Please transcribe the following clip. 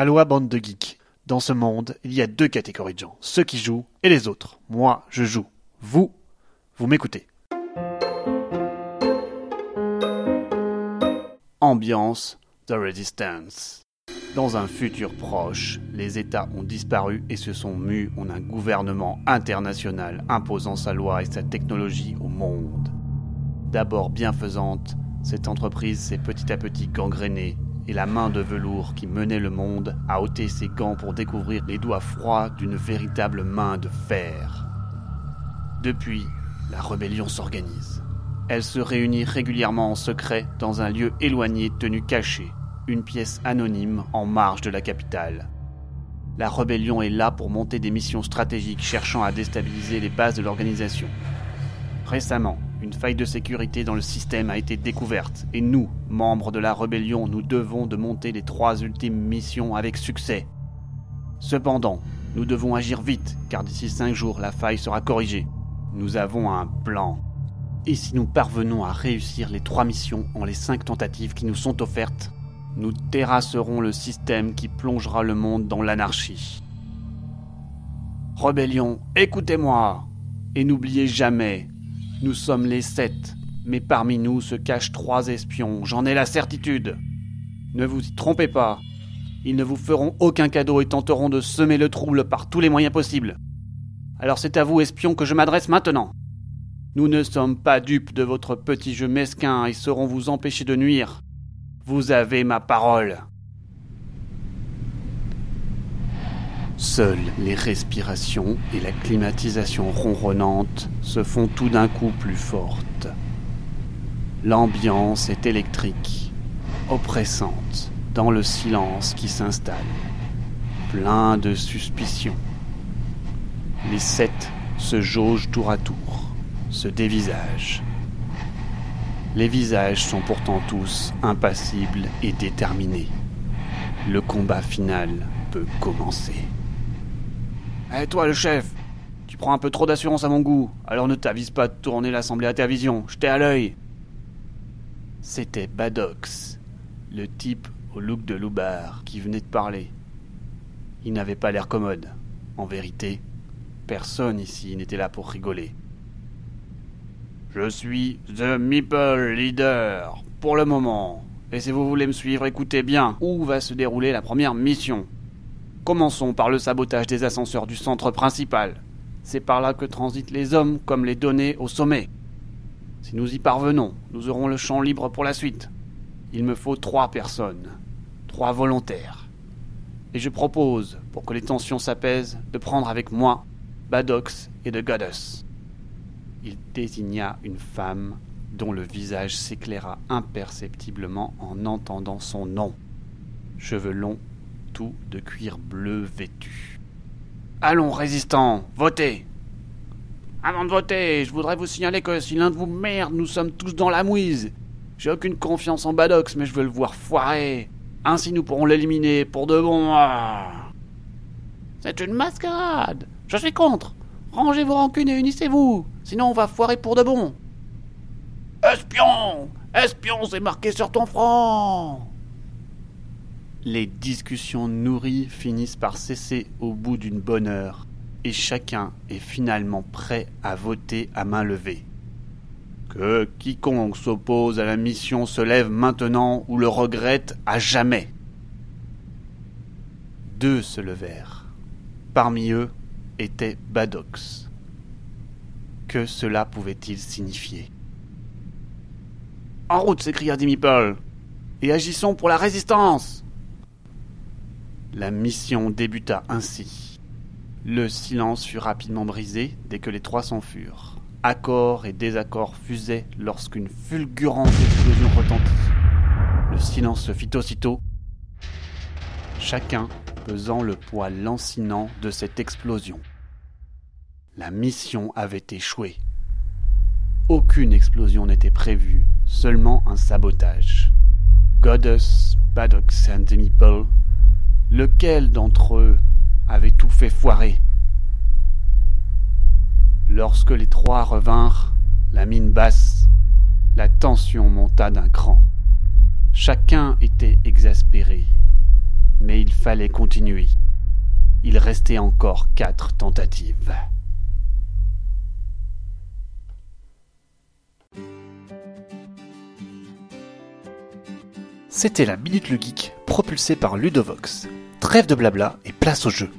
Aloha bande de geeks. Dans ce monde, il y a deux catégories de gens, ceux qui jouent et les autres. Moi, je joue. Vous, vous m'écoutez. Ambiance The Resistance. Dans un futur proche, les États ont disparu et se sont mus en un gouvernement international imposant sa loi et sa technologie au monde. D'abord bienfaisante, cette entreprise s'est petit à petit gangrénée et la main de velours qui menait le monde a ôté ses gants pour découvrir les doigts froids d'une véritable main de fer. Depuis, la rébellion s'organise. Elle se réunit régulièrement en secret dans un lieu éloigné tenu caché, une pièce anonyme en marge de la capitale. La rébellion est là pour monter des missions stratégiques cherchant à déstabiliser les bases de l'organisation. Récemment, une faille de sécurité dans le système a été découverte et nous, membres de la rébellion, nous devons de monter les trois ultimes missions avec succès. Cependant, nous devons agir vite car d'ici cinq jours la faille sera corrigée. Nous avons un plan. Et si nous parvenons à réussir les trois missions en les cinq tentatives qui nous sont offertes, nous terrasserons le système qui plongera le monde dans l'anarchie. Rébellion, écoutez-moi Et n'oubliez jamais, nous sommes les sept, mais parmi nous se cachent trois espions, j'en ai la certitude. Ne vous y trompez pas. Ils ne vous feront aucun cadeau et tenteront de semer le trouble par tous les moyens possibles. Alors c'est à vous, espions, que je m'adresse maintenant. Nous ne sommes pas dupes de votre petit jeu mesquin et saurons vous empêcher de nuire. Vous avez ma parole. Seules les respirations et la climatisation ronronnante se font tout d'un coup plus fortes. L'ambiance est électrique, oppressante, dans le silence qui s'installe, plein de suspicions. Les sept se jaugent tour à tour, se dévisagent. Les visages sont pourtant tous impassibles et déterminés. Le combat final peut commencer. Eh toi le chef Tu prends un peu trop d'assurance à mon goût, alors ne t'avise pas de tourner l'assemblée à ta vision, j'étais à l'œil C'était Badox, le type au look de loupard qui venait de parler. Il n'avait pas l'air commode. En vérité, personne ici n'était là pour rigoler. Je suis The Meeple Leader, pour le moment. Et si vous voulez me suivre, écoutez bien où va se dérouler la première mission. Commençons par le sabotage des ascenseurs du centre principal. C'est par là que transitent les hommes comme les données au sommet. Si nous y parvenons, nous aurons le champ libre pour la suite. Il me faut trois personnes, trois volontaires. Et je propose, pour que les tensions s'apaisent, de prendre avec moi Badox et The Goddess. Il désigna une femme dont le visage s'éclaira imperceptiblement en entendant son nom. Cheveux longs de cuir bleu vêtu. Allons, résistants, votez Avant de voter, je voudrais vous signaler que si l'un de vous merde, nous sommes tous dans la mouise. J'ai aucune confiance en Badox, mais je veux le voir foirer. Ainsi nous pourrons l'éliminer pour de bon. C'est une mascarade Je suis contre Rangez vos rancunes et unissez-vous Sinon on va foirer pour de bon Espion Espion, c'est marqué sur ton front les discussions nourries finissent par cesser au bout d'une bonne heure, et chacun est finalement prêt à voter à main levée. Que quiconque s'oppose à la mission se lève maintenant ou le regrette à jamais. Deux se levèrent. Parmi eux était Badox. Que cela pouvait-il signifier? En route s'écria Dimipol, et agissons pour la résistance la mission débuta ainsi. Le silence fut rapidement brisé dès que les trois s'enfurent. Accords et désaccords fusaient lorsqu'une fulgurante explosion retentit. Le silence se fit aussitôt, chacun pesant le poids lancinant de cette explosion. La mission avait échoué. Aucune explosion n'était prévue, seulement un sabotage. Goddess, Baddox and Meeple Lequel d'entre eux avait tout fait foirer? Lorsque les trois revinrent, la mine basse, la tension monta d'un cran. Chacun était exaspéré. Mais il fallait continuer. Il restait encore quatre tentatives. C'était la Minute le Geek, propulsée par Ludovox. Trêve de blabla et place au jeu.